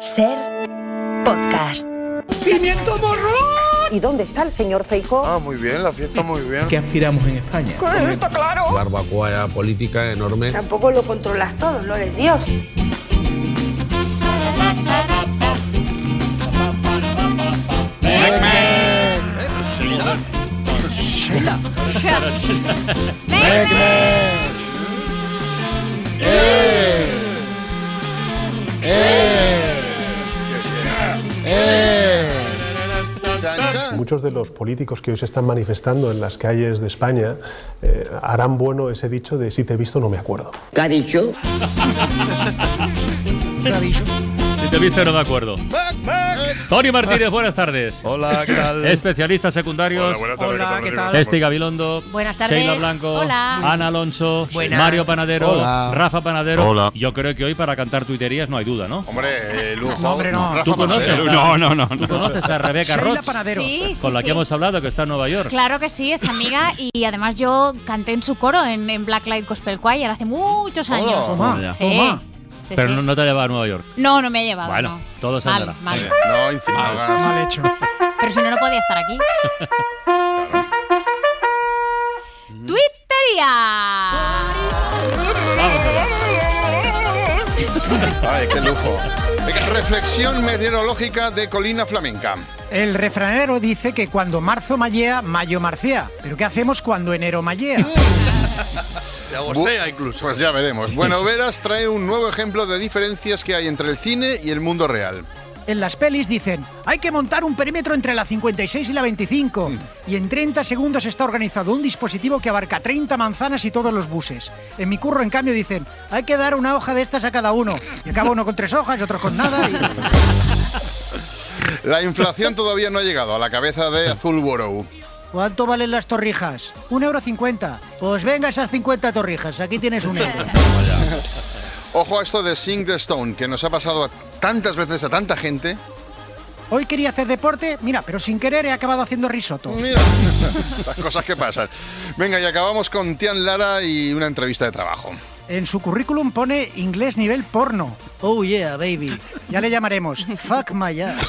Ser podcast. ¡Pimiento morro! ¿Y dónde está el señor Feijó? Ah, muy bien, la fiesta muy bien. ¿Qué aspiramos en España? Pues está claro. barbacoa política enorme. Tampoco lo controlas todo, no eres Dios. Chan, chan. Muchos de los políticos que hoy se están manifestando en las calles de España eh, harán bueno ese dicho de si te he visto no me acuerdo. ¿Qué ha dicho? Si te viste, no me acuerdo. Tony Martínez, buenas tardes. Hola, ¿qué tal? Especialistas secundarios. Hola, buenas tardes. Hola, ¿qué ¿qué tal? Cesti Gabilondo. Buenas tardes. Sheila Blanco. Hola. Ana Alonso. Buenas. Mario Panadero. Hola. Rafa Panadero. Hola. Yo creo que hoy para cantar tuiterías no hay duda, ¿no? Hombre, eh, lujo. No, hombre, no. Rafa ¿Tú conoces, Panadero. a, No, no, no, ¿tú no. conoces a Rebeca Sheila Roth? Panadero. Sí, sí, Con la sí. que hemos hablado, que está en Nueva York. Claro que sí, es amiga y además yo canté en su coro en, en Blacklight Gospel Choir hace muchos años. Toma, Sí, toma. Sí, Pero sí. no, no te ha llevado a Nueva York. No, no me ha llevado. Bueno, no. todo se mal, mal. No, encima Mal. hecho. Pero si no, no podía estar aquí. ¡Twittería! Ay, qué lujo. Reflexión meteorológica de Colina Flamenca. El refranero dice que cuando marzo mallea, mayo marcea. Pero ¿qué hacemos cuando enero mallea? Agostea incluso. Pues ya veremos. Bueno, Veras trae un nuevo ejemplo de diferencias que hay entre el cine y el mundo real. En las pelis dicen, hay que montar un perímetro entre la 56 y la 25. Y en 30 segundos está organizado un dispositivo que abarca 30 manzanas y todos los buses. En mi curro, en cambio, dicen, hay que dar una hoja de estas a cada uno. Y acaba uno con tres hojas y otro con nada. y- La inflación todavía no ha llegado a la cabeza de Azul Borough. ¿Cuánto valen las torrijas? Un euro cincuenta. Pues venga esas 50 torrijas, aquí tienes un euro. Ojo a esto de Sing the Stone, que nos ha pasado a tantas veces a tanta gente. Hoy quería hacer deporte, mira, pero sin querer he acabado haciendo risotto. Mira, las cosas que pasan. Venga, y acabamos con Tian Lara y una entrevista de trabajo. En su currículum pone inglés nivel porno. Oh yeah, baby. Ya le llamaremos Fuck my ass.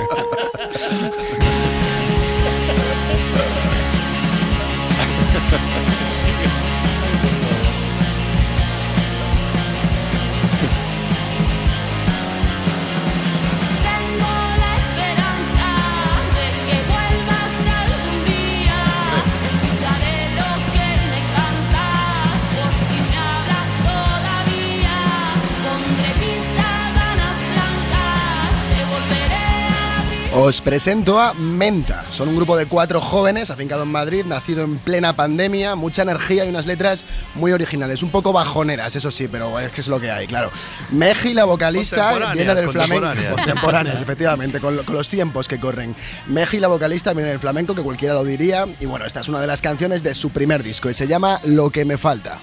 Os presento a Menta. Son un grupo de cuatro jóvenes afincados en Madrid, nacido en plena pandemia, mucha energía y unas letras muy originales, un poco bajoneras, eso sí, pero es que es lo que hay, claro. Meji, la vocalista, viene del flamenco. contemporáneas. Efectivamente, con, con los tiempos que corren. Meji, la vocalista, viene del flamenco, que cualquiera lo diría. Y bueno, esta es una de las canciones de su primer disco y se llama Lo que me falta.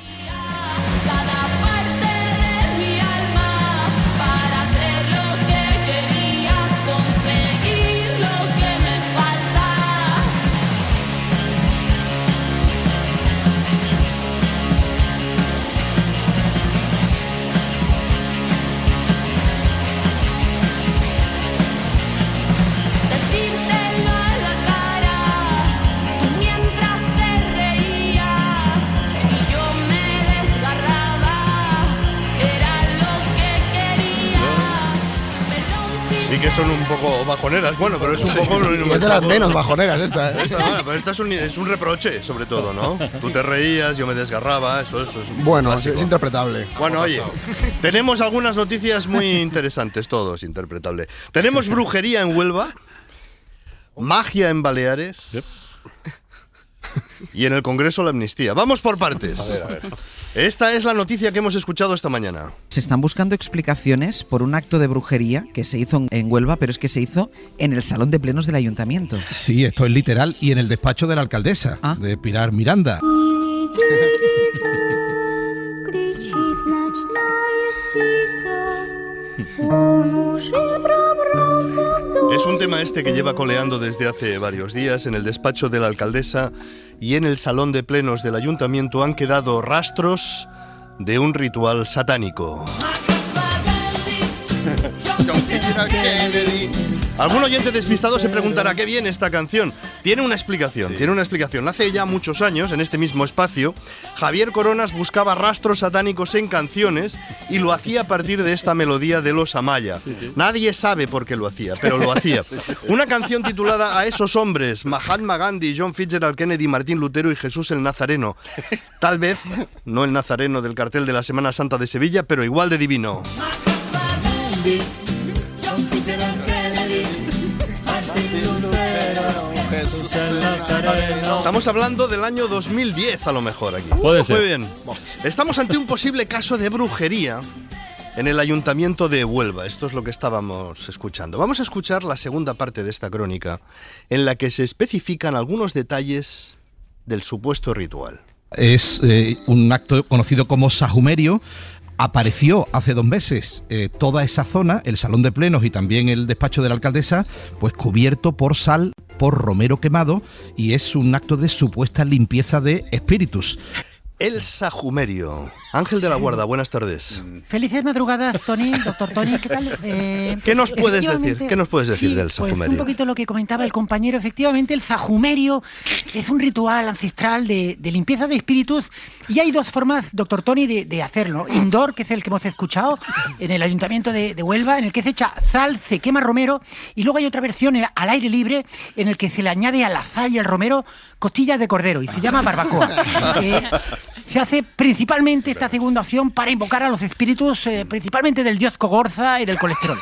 Son un poco bajoneras, bueno, pero es un poco... Es de las menos bajoneras esta, ¿eh? Esta, bueno, pero esta es un, es un reproche, sobre todo, ¿no? Tú te reías, yo me desgarraba, eso, eso es un Bueno, clásico. es interpretable. Bueno, oye, tenemos algunas noticias muy interesantes, todo es interpretable. Tenemos brujería en Huelva, magia en Baleares y en el Congreso la amnistía. Vamos por partes. Esta es la noticia que hemos escuchado esta mañana. Se están buscando explicaciones por un acto de brujería que se hizo en Huelva, pero es que se hizo en el salón de plenos del ayuntamiento. Sí, esto es literal y en el despacho de la alcaldesa, Ah. de Pilar Miranda. Es un tema este que lleva coleando desde hace varios días en el despacho de la alcaldesa y en el salón de plenos del ayuntamiento han quedado rastros de un ritual satánico. Algún oyente despistado se preguntará qué bien esta canción. Tiene una explicación, tiene una explicación. Hace ya muchos años, en este mismo espacio, Javier Coronas buscaba rastros satánicos en canciones y lo hacía a partir de esta melodía de los Amaya. Nadie sabe por qué lo hacía, pero lo hacía. Una canción titulada A esos hombres, Mahatma Gandhi, John Fitzgerald Kennedy, Martín Lutero y Jesús el Nazareno. Tal vez, no el Nazareno del cartel de la Semana Santa de Sevilla, pero igual de divino. Estamos hablando del año 2010 a lo mejor aquí. Puede ser. Muy bien. Estamos ante un posible caso de brujería en el ayuntamiento de Huelva. Esto es lo que estábamos escuchando. Vamos a escuchar la segunda parte de esta crónica en la que se especifican algunos detalles del supuesto ritual. Es eh, un acto conocido como sajumerio. Apareció hace dos meses eh, toda esa zona, el salón de plenos y también el despacho de la alcaldesa, pues cubierto por sal, por romero quemado y es un acto de supuesta limpieza de espíritus. El sajumerio. Ángel de la Guarda, buenas tardes. Felices madrugadas, Tony, doctor Tony, ¿qué tal? Eh, ¿Qué nos puedes decir? ¿Qué nos puedes decir Sí, del Pues un poquito lo que comentaba el compañero. Efectivamente, el sajumerio es un ritual ancestral de, de limpieza de espíritus y hay dos formas, doctor Tony, de, de hacerlo. Indoor, que es el que hemos escuchado en el ayuntamiento de, de Huelva, en el que se echa sal, se quema romero y luego hay otra versión eh, al aire libre en el que se le añade a la sal y al romero costillas de cordero y se llama barbacoa. Eh, se hace principalmente esta segunda opción para invocar a los espíritus, eh, principalmente del dios Cogorza y del colesterol.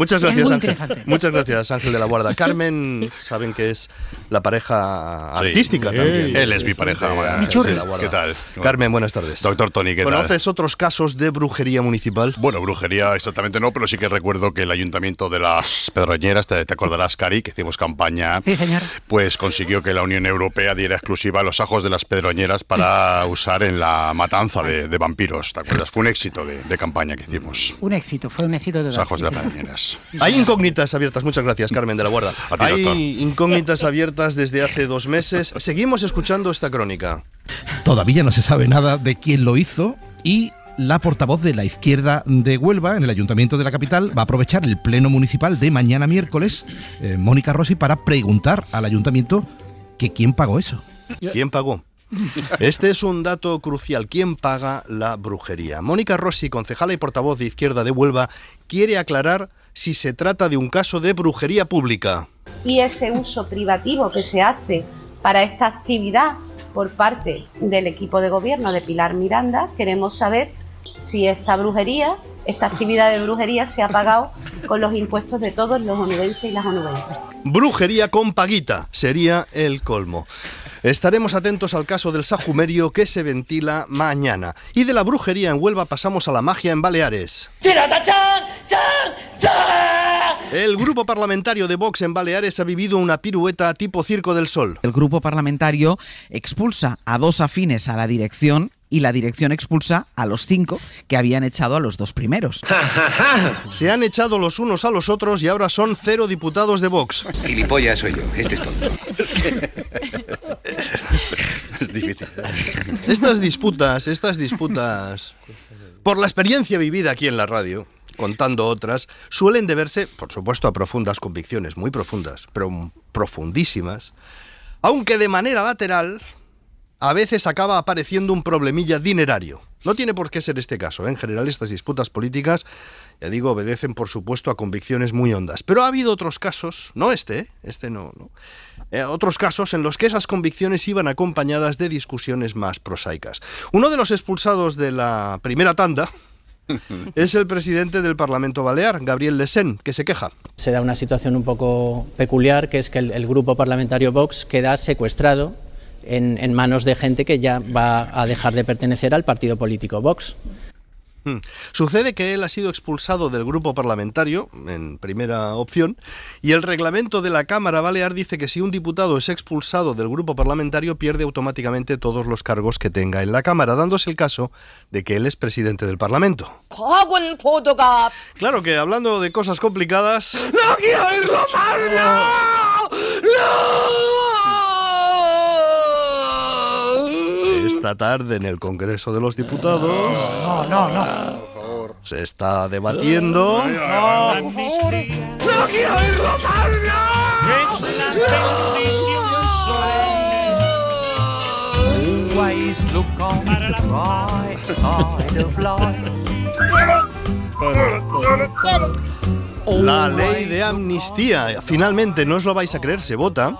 Muchas gracias, Ángel. Muchas gracias, Ángel de la Guarda. Carmen, saben que es la pareja Sí. artística Sí. también. Él es mi pareja. de Ángel de la Guarda. ¿Qué tal? Carmen, buenas tardes. Doctor Tony, ¿qué tal? ¿Conoces otros casos de brujería municipal? Bueno, brujería exactamente no, pero sí que recuerdo que el ayuntamiento de las Pedroñeras, te, te acordarás, Cari, que hicimos campaña, Sí, señor. pues consiguió que la Unión Europea diera exclusiva los ajos de las Pedroñeras para usar en la matanza de, de vampiros, ¿te acuerdas? Fue un éxito de, de campaña que hicimos. Un éxito, fue un éxito Los total. ajos de las Pedroñeras. Hay incógnitas abiertas, muchas gracias Carmen de la Guarda. A ti, Hay doctor. incógnitas abiertas desde hace dos meses. Seguimos escuchando esta crónica. Todavía no se sabe nada de quién lo hizo y la portavoz de la izquierda de Huelva en el ayuntamiento de la capital va a aprovechar el pleno municipal de mañana miércoles, eh, Mónica Rossi, para preguntar al ayuntamiento que quién pagó eso. ¿Quién pagó? Este es un dato crucial. ¿Quién paga la brujería? Mónica Rossi, concejala y portavoz de Izquierda de Huelva, quiere aclarar si se trata de un caso de brujería pública. y ese uso privativo que se hace para esta actividad por parte del equipo de gobierno de Pilar Miranda, queremos saber si esta brujería, esta actividad de brujería se ha pagado con los impuestos de todos los onubenses y las onubenses. Brujería con paguita sería el colmo. Estaremos atentos al caso del sajumerio que se ventila mañana. Y de la brujería en Huelva pasamos a la magia en Baleares. El grupo parlamentario de Vox en Baleares ha vivido una pirueta tipo Circo del Sol. El grupo parlamentario expulsa a dos afines a la dirección y la dirección expulsa a los cinco que habían echado a los dos primeros. Se han echado los unos a los otros y ahora son cero diputados de Vox. Gilipollas soy yo, este es tonto. Es difícil. Estas disputas, estas disputas, por la experiencia vivida aquí en la radio, contando otras, suelen deberse, por supuesto, a profundas convicciones, muy profundas, pero profundísimas, aunque de manera lateral, a veces acaba apareciendo un problemilla dinerario. No tiene por qué ser este caso. ¿eh? En general, estas disputas políticas, ya digo, obedecen, por supuesto, a convicciones muy hondas. Pero ha habido otros casos, no este, ¿eh? este no, no. Eh, otros casos en los que esas convicciones iban acompañadas de discusiones más prosaicas. Uno de los expulsados de la primera tanda es el presidente del Parlamento Balear, Gabriel Lesén, que se queja. Se da una situación un poco peculiar, que es que el, el grupo parlamentario Vox queda secuestrado en, en manos de gente que ya va a dejar de pertenecer al partido político Vox. Hmm. Sucede que él ha sido expulsado del grupo parlamentario, en primera opción, y el reglamento de la Cámara Balear dice que si un diputado es expulsado del grupo parlamentario pierde automáticamente todos los cargos que tenga en la Cámara, dándose el caso de que él es presidente del Parlamento. Claro que hablando de cosas complicadas... ¡No quiero oírlo más! ¡No! Esta tarde en el Congreso de los Diputados. No, no, no. Se está debatiendo. ¡No quiero oírlo más! Always look on the bright side of life. La ley de amnistía. Finalmente, no os lo vais a creer, se vota.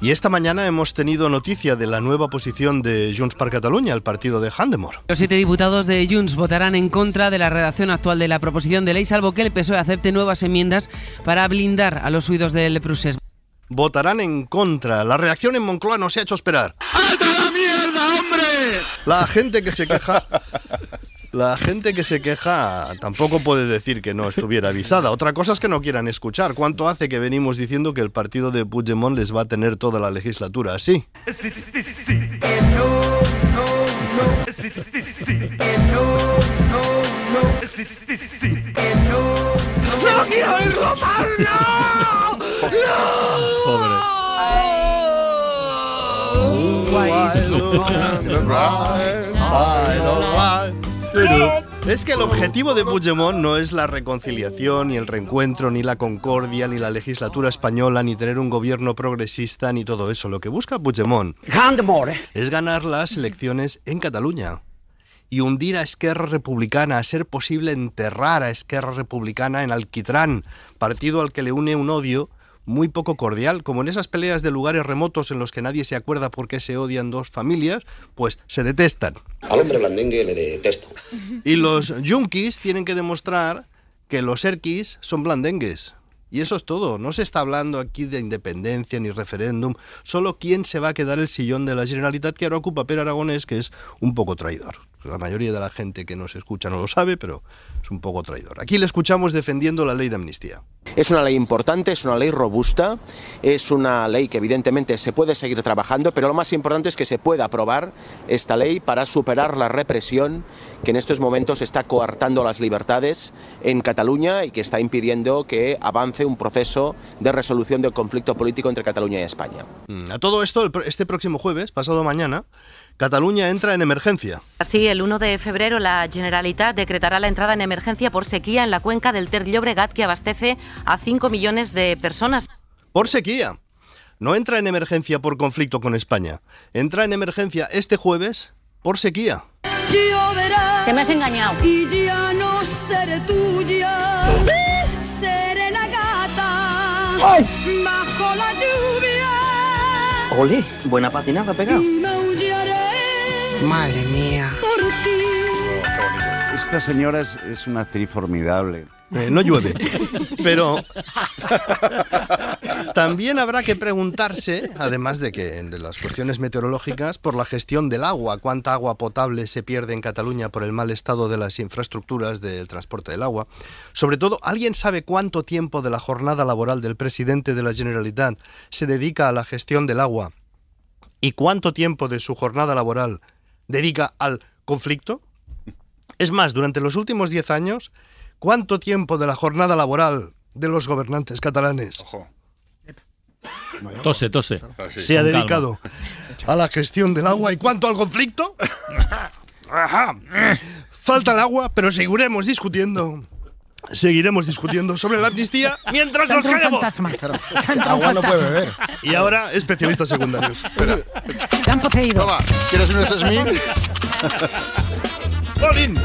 Y esta mañana hemos tenido noticia de la nueva posición de Junts per Catalunya, el partido de Handemore. Los siete diputados de Junts votarán en contra de la redacción actual de la proposición de ley, salvo que el PSOE acepte nuevas enmiendas para blindar a los huidos del procés. Votarán en contra. La reacción en Moncloa no se ha hecho esperar. ¡Alta la mierda, hombre! La gente que se queja. La gente que se queja tampoco puede decir que no estuviera avisada. Otra cosa es que no quieran escuchar. ¿Cuánto hace que venimos diciendo que el partido de Puigdemont les va a tener toda la legislatura así? Sí, sí, sí. No, no, no. Sí, sí, sí. No, no, no. Sí, sí, sí. No, no. ¡No quiero oírlo más! ¡No! Always look on the bright side of life. Es que el objetivo de Puigdemont no es la reconciliación, ni el reencuentro, ni la concordia, ni la legislatura española, ni tener un gobierno progresista, ni todo eso. Lo que busca Puigdemont es ganar las elecciones en Cataluña y hundir a Esquerra Republicana, a ser posible enterrar a Esquerra Republicana en Alquitrán, partido al que le une un odio muy poco cordial, como en esas peleas de lugares remotos en los que nadie se acuerda por qué se odian dos familias, pues se detestan. Al hombre blandengue le detesto. Y los yunkis tienen que demostrar que los erquis son blandengues. Y eso es todo. No se está hablando aquí de independencia ni referéndum. Solo quién se va a quedar el sillón de la Generalitat que ahora ocupa Per Aragonés, que es un poco traidor. La mayoría de la gente que nos escucha no lo sabe, pero es un poco traidor. Aquí le escuchamos defendiendo la ley de amnistía. Es una ley importante, es una ley robusta, es una ley que evidentemente se puede seguir trabajando, pero lo más importante es que se pueda aprobar esta ley para superar la represión que en estos momentos está coartando las libertades en Cataluña y que está impidiendo que avance un proceso de resolución del conflicto político entre Cataluña y España. Mm, A todo esto, este próximo jueves, pasado mañana, Cataluña entra en emergencia. Así, el 1 de febrero la Generalitat decretará la entrada en emergencia por sequía en la cuenca del Ter Llobregat que abastece a 5 millones de personas. Por sequía. No entra en emergencia por conflicto con España. Entra en emergencia este jueves por sequía. Que me has engañado. Y ya no seré tuya. Seré la gata. Bajo la lluvia. Ole, buena patinada pegado. Madre mía. por ti. Esta señora es, es una actriz formidable. Eh, no llueve. Pero también habrá que preguntarse, además de que de las cuestiones meteorológicas, por la gestión del agua. ¿Cuánta agua potable se pierde en Cataluña por el mal estado de las infraestructuras del transporte del agua? Sobre todo, ¿alguien sabe cuánto tiempo de la jornada laboral del presidente de la Generalitat se dedica a la gestión del agua? ¿Y cuánto tiempo de su jornada laboral dedica al conflicto? Es más, durante los últimos 10 años, ¿cuánto tiempo de la jornada laboral de los gobernantes catalanes Tose, tose. se ha dedicado a la gestión del agua y cuánto al conflicto? Ajá. Falta el agua, pero seguiremos discutiendo. Seguiremos discutiendo sobre la amnistía mientras nos callamos. Agua no puede beber. Y ahora, especialistas secundarios. Espera. Toma, ¿quieres un Smith? ¡Polín!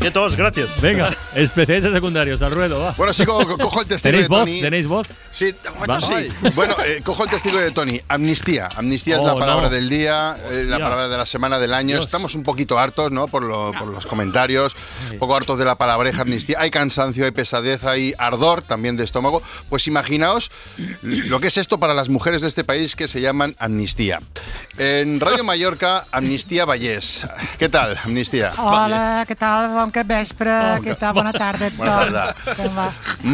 De todos, gracias. Venga, especialistas secundarios, al ruedo, va. Bueno, sí, co- co- cojo el testigo ¿Tenéis de voz? Tony. ¿Tenéis voz? Sí, de momento Va. sí. Bueno, eh, cojo el testigo de Tony. Amnistía. Amnistía es la Oh, palabra no. del día, eh, la palabra de la semana del año. Dios. Estamos un poquito hartos, ¿no? Por, lo- por los comentarios, un poco hartos de la palabreja amnistía. Hay cansancio, hay pesadez, hay ardor también de estómago. Pues imaginaos lo que es esto para las mujeres de este país que se llaman amnistía. En Radio Mallorca, Amnistía Vallés. ¿Qué tal, Amnistía? Hola, què tal? Bon que vespre, què tal? Bona tarda a Bona tothom. tarda. Com va?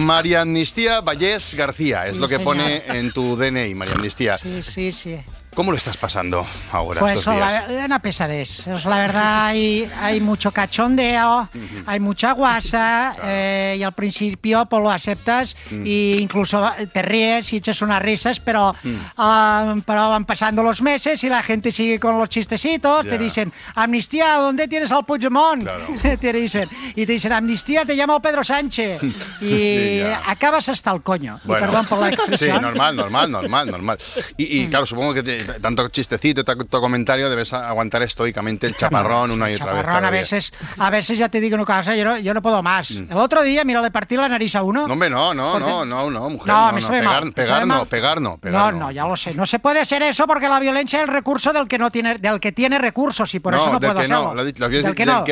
María Amnistía Vallés García, es Sí, lo que señor. pone en tu DNI, María Amnistía. Sí, sí, sí. ¿Cómo lo estás pasando ahora Pues estos días? la, una pesadez. Es la verdad, hay, hay mucho cachondeo, hay mucha guasa eh, y al principio pues lo aceptas Mm. e incluso te ríes y echas unas risas, pero, Mm. ah, pero van pasando los meses y la gente sigue con los chistecitos. Te dicen, amnistía, ¿dónde tienes al Puigdemont? te dicen. Y te dicen, amnistía, te llama el Pedro Sánchez. Y Sí, acabas hasta el coño. Y Bueno, perdón por la sí, expresión. normal, normal, normal, normal. Y, Mm. y, claro, supongo que te- tanto chistecito, tanto comentario, debes aguantar estoicamente el chaparrón una y otra vez. Chaparrón, a veces, a veces ya te digo cosa, yo no, yo no puedo más. El otro día, mira, le partí la nariz a uno. No, hombre, no, no, no, no, no, mujer. No, No, me no, sabe pegar, mal, pegar no, pegar no, No, no, ya lo sé. No se puede hacer eso porque la violencia es el recurso del que no tiene, del que tiene recursos y por eso no puedo hacerlo. no, del que no, no, no-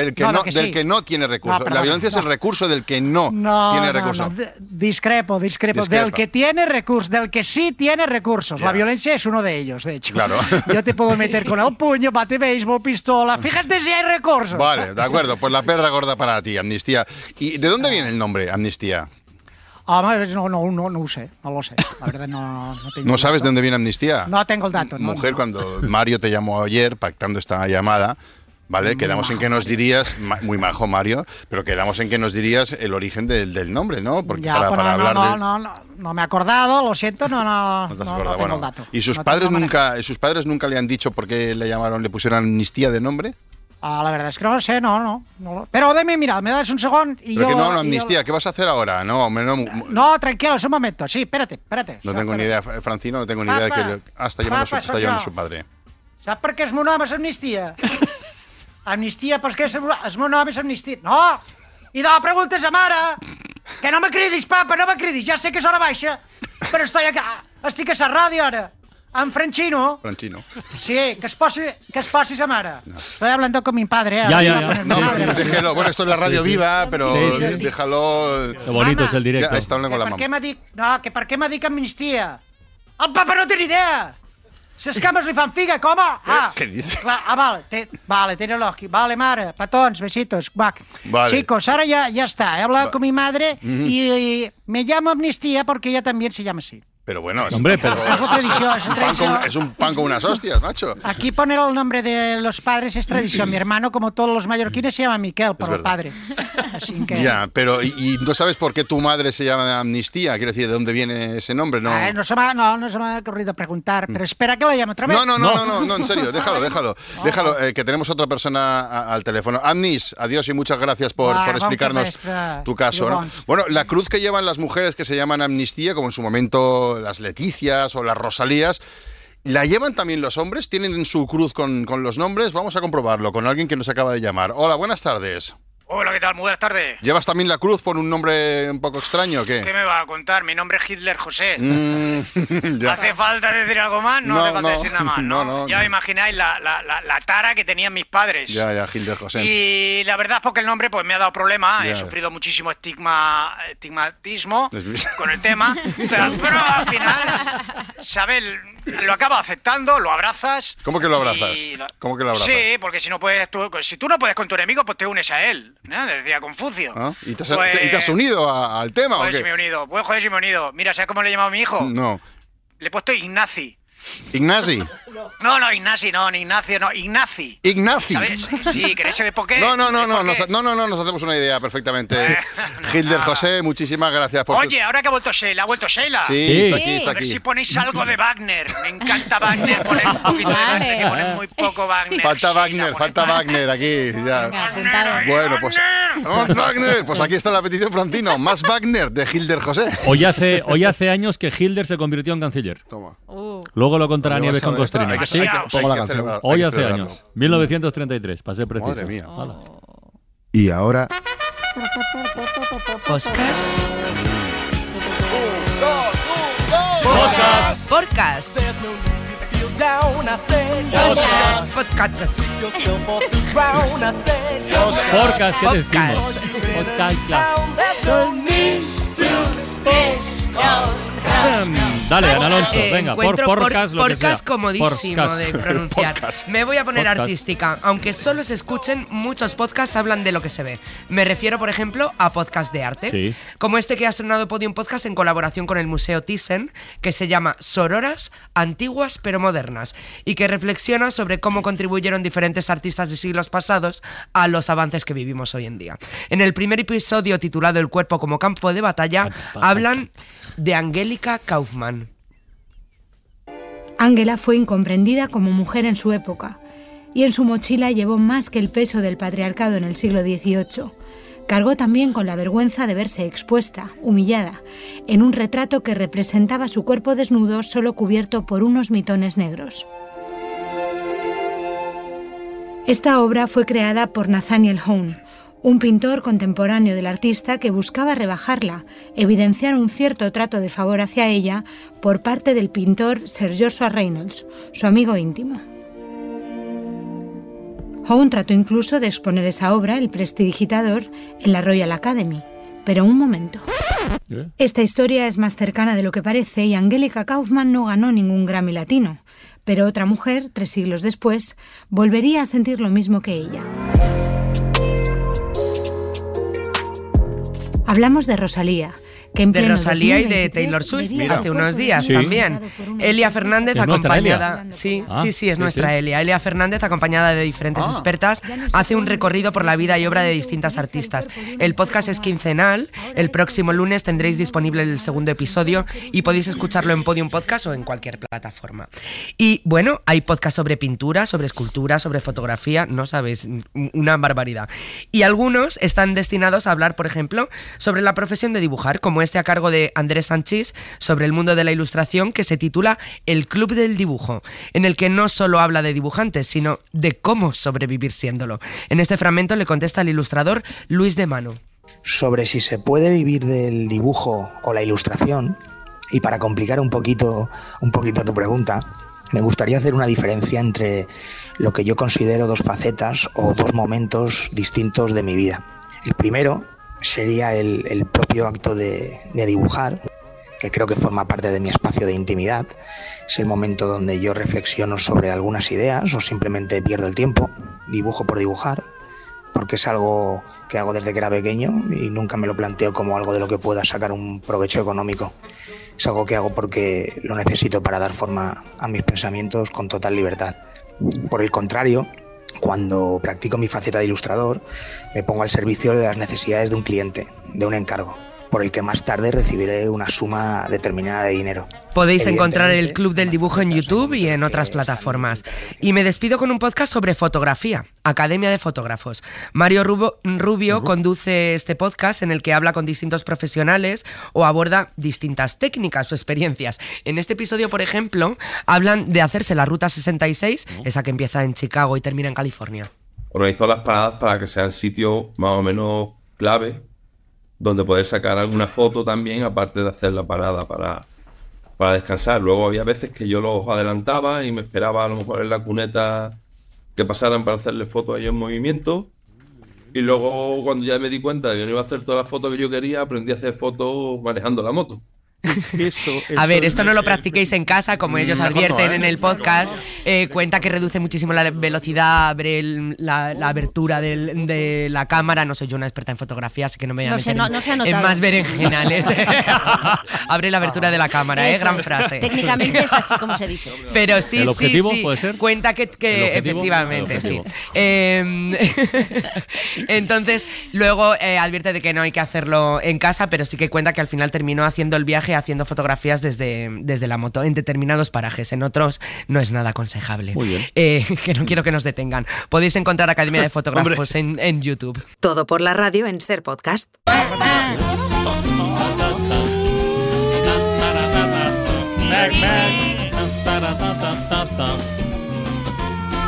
del que no tiene recursos. No, la violencia es el no. recurso del que no, No, tiene no, recursos. no, discrepo, discrepo. Del que tiene recursos, del que sí tiene recursos. La violencia es uno de ellos, de hecho. Claro. Yo te puedo meter con el puño, bate béisbol, pistola. Fíjate si hay recursos. Vale, de acuerdo, pues la perra gorda para ti, amnistía. ¿Y de dónde viene el nombre, amnistía? Ah, no, no, no, no lo sé, no lo sé. La verdad no, no tengo ¿No sabes de dónde viene amnistía? No tengo el dato. no, Mujer, no. cuando Mario te llamó ayer pactando esta llamada, ¿vale? Quedamos en que nos dirías, muy majo Mario, pero quedamos en que nos dirías el origen del, del nombre, ¿no? Porque Ya, para, para no, no, hablar no, del... no, no, no me he acordado, lo siento, no, no, No te has no, no acordado, tengo bueno. el dato. ¿Y sus No padres nunca, sus padres nunca le han dicho por qué le llamaron, le pusieron amnistía de nombre? Ah, la verdad es que no lo sé, no, no. no Pero deme, mira, me das un segundo y Pero yo... que no, no, y yo- amnistía, ¿qué vas a hacer ahora? No, me- no, no No, tranquilo, es un momento, sí, espérate, espérate. tengo ni idea, Francino, no tengo ni idea de que ah, está llamando, a su, está yo. su padre. Saps per què el meu nom és Amnistia? Però és que el meu nom és Amnistia. No! I de la pregunta és a mare! Que no me cridis, papa, no me cridis. Ja sé que és hora baixa, però estoy acá. Estic a la ràdio ara. Amb Franchino. Franchino. Sí, que es posi, que es posi sa mare. Estoy hablando con mi padre. eh, Ya, ya, ya. No, déjelo. Bueno, esto es la radio Sí, sí. viva, pero Sí, sí, sí. déjalo. Qué bonito es el directo. Ya, está hablando Que con la per què mamá. dit... No, que per què m'ha dit amnistia? El papa no té ni idea! Les cames li fan figa, com? Ah, ¿Qué dice? Clar, ah, vale, te, vale, tiene lógica. Vale, madre, patons, besitos. Bac. Vale. Chicos, ahora ya, ya está. He hablado Va- con mi madre Ujú. y, y me llamo Amnistía porque ella también se llama así. Pero bueno, es, Hombre, pero- Es es un pan con, tradición. es un pan con unas hostias, macho. Aquí poner el nombre de los padres es tradición. Mi hermano, como todos los mallorquines, se llama Miquel por el padre. Así que... Ya, pero y, y no sabes por qué tu madre se llama Amnistía? Quiero decir, ¿de dónde viene ese nombre? No. No, se me, ha- no, no se me ha ocurrido preguntar, pero espera que llame otra vez. No, no, no, no, no, no, en serio, déjalo, déjalo. Déjalo, eh, que tenemos otra persona a- al teléfono. Amnis, adiós y muchas gracias por, por explicarnos tu caso. ¿no? Bueno, la cruz que llevan las mujeres que se llaman amnistía, como en su momento las Leticias o las Rosalías, ¿la llevan también los hombres? ¿Tienen su cruz con, con los nombres? Vamos a comprobarlo con alguien que nos acaba de llamar. Hola, buenas tardes. Hola, ¿qué tal? Muy buenas tardes. ¿Llevas también la cruz por un nombre un poco extraño o ¿Qué qué? me va a contar? Mi nombre es Hitler José. Mm, ya. ¿Hace falta decir algo más? No, No, hace falta no, decir nada más, ¿no? no, ya imagináis la, la, la, la tara que tenían mis padres. Ya, ya, Gilder José. Y la verdad es porque el nombre pues me ha dado problemas, he sufrido muchísimo estigma, estigmatismo Es con el tema, pero, pero al final, ¿sabes? Lo acabas aceptando, lo abrazas. ¿Cómo que lo abrazas? lo- ¿Cómo que lo abrazas? Sí, porque si no puedes, tú, si tú no puedes con tu enemigo, pues te unes a él, ¿no? Decía Confucio. ¿Ah? ¿Y, te has, Pues- te- y te has unido a- al tema o Joder, si me he unido. Pues joder, si me he unido. Mira, ¿sabes cómo le he llamado a mi hijo? No. Le he puesto Ignaci. Ignasi. No, no, Ignasi, no, ni Ignacio, no, Ignaci. Ignaci. ¿Sabes? Sí, ¿queréis saber por qué? No, no, no, ¿Sabéis no, nos, no, no, no, nos hacemos una idea perfectamente. Hilder José, muchísimas gracias por tu- Oye, ahora que ha vuelto Sheila, ¿ha vuelto Sheila? Sí, Sí. está aquí, está A ver si ponéis algo de Wagner. Me encanta Wagner, poner un poquito de Wagner, que ponen muy poco Wagner. Falta Wagner, falta Wagner aquí. Ya. Bueno, pues. ¡Más Wagner! Pues aquí está la petición, Francino. Más Wagner de Hilder José. Hoy hace, hoy hace años que Hilder se convirtió en canciller. Toma. Luego lo contará Nieves con Costrina. hay Hoy hace celebrarlo. años. 1933, para ser preciso. Madre mía. Hala. Y ahora, Cosas. Podcast. Podcast. Podcast, ¿qué decimos? Podcast. Podcast. Hmm. Dale, Ana Alonso, Eh, venga, por encuentro podcast, lo que sea. comodísimo Podcast. de pronunciar. Me voy a poner Podcast. artística. Aunque solo se escuchen, muchos podcasts hablan de lo que se ve. Me refiero, por ejemplo, a podcasts de arte. Sí. Como este que ha estrenado Podium Podcast en colaboración con el Museo Thyssen, que se llama Sororas, antiguas pero modernas, y que reflexiona sobre cómo contribuyeron diferentes artistas de siglos pasados a los avances que vivimos hoy en día. En el primer episodio titulado El cuerpo como campo de batalla, hablan de Angélica Kaufmann. Ángela fue incomprendida como mujer en su época y en su mochila llevó más que el peso del patriarcado en el siglo XVIII. Cargó también con la vergüenza de verse expuesta, humillada, en un retrato que representaba su cuerpo desnudo solo cubierto por unos mitones negros. Esta obra fue creada por Nathaniel Hone, un pintor contemporáneo del artista que buscaba rebajarla, evidenciar un cierto trato de favor hacia ella por parte del pintor Sir Joshua Reynolds, su amigo íntimo. Hone trató incluso de exponer esa obra, El prestidigitador, en la Royal Academy. Pero un momento. Esta historia es más cercana de lo que parece y Angélica Kaufmann no ganó ningún Grammy latino, pero otra mujer, tres siglos después, volvería a sentir lo mismo que ella. Hablamos de Rosalía, que en de Rosalía y de 2023 Taylor Swift vería hace unos días Sí. también. Elia Fernández ¿Es nuestra acompañada, Elia? sí, Ah, sí, sí, es sí, nuestra sí. Elia. Elia Fernández acompañada de diferentes expertas hace un recorrido por la vida y obra de distintas artistas. El podcast es quincenal. El próximo lunes tendréis disponible el segundo episodio y podéis escucharlo en Podium Podcast o en cualquier plataforma. Y bueno, hay podcast sobre pintura, sobre escultura, sobre fotografía, no sabéis, una barbaridad. Y algunos están destinados a hablar, por ejemplo, sobre la profesión de dibujar, como este a cargo de Andrés Sánchez sobre el mundo de la ilustración que se titula El Club del Dibujo, en el que no solo habla de dibujantes, sino de cómo sobrevivir siéndolo. En este fragmento le contesta el ilustrador Luis de Mano. sobre si se puede vivir del dibujo o la ilustración, y para complicar un poquito, un poquito tu pregunta, me gustaría hacer una diferencia entre lo que yo considero dos facetas o dos momentos distintos de mi vida. El primero sería el, propio acto de, de dibujar, que creo que forma parte de mi espacio de intimidad. Es el momento donde yo reflexiono sobre algunas ideas o simplemente pierdo el tiempo, dibujo por dibujar porque es algo que hago desde que era pequeño y nunca me lo planteo como algo de lo que pueda sacar un provecho económico. Es algo que hago porque lo necesito para dar forma a mis pensamientos con total libertad. Por el contrario, cuando practico mi faceta de ilustrador, me pongo al servicio de las necesidades de un cliente, de un encargo, por el que más tarde recibiré una suma determinada de dinero. Podéis encontrar el Club del Dibujo en YouTube y en otras plataformas. Y me despido con un podcast sobre fotografía, Academia de Fotógrafos. Mario Rubo- Rubio conduce este podcast en el que habla con distintos profesionales o aborda distintas técnicas o experiencias. En este episodio, por ejemplo, hablan de hacerse la Ruta 66, esa que empieza en Chicago y termina en California. Organizó las paradas para que sea el sitio más o menos clave donde poder sacar alguna foto también, aparte de hacer la parada para, para descansar. Luego había veces que yo los adelantaba y me esperaba a lo mejor en la cuneta que pasaran para hacerle fotos a ellos en movimiento. Y luego cuando ya me di cuenta de que no iba a hacer todas las fotos que yo quería, aprendí a hacer fotos manejando la moto. A ver, esto no lo practiquéis en casa, como ellos mejor no, advierten ¿eh? en el podcast. Eh, cuenta que reduce muchísimo la velocidad, abre el- la, la abertura del- de la cámara. No soy yo una experta en fotografía, así que no me voy a No sé, meter no- en- no se ha en más berenjenales. abre la abertura de la cámara, ¿eh? Gran frase. Técnicamente es así como se dice. Pero sí, ¿El sí, objetivo sí. puede ser? Cuenta que, ¿El que objetivo? efectivamente, El sí. Eh, entonces, luego eh, advierte de que no hay que hacerlo en casa, pero sí que cuenta que al final terminó haciendo el viaje, haciendo fotografías desde, desde la moto, en determinados parajes. En otros no es nada aconsejable. Muy bien. Eh, que no quiero que nos detengan. Podéis encontrar Academia de Fotógrafos en, en YouTube. Todo por la radio en Ser Podcast.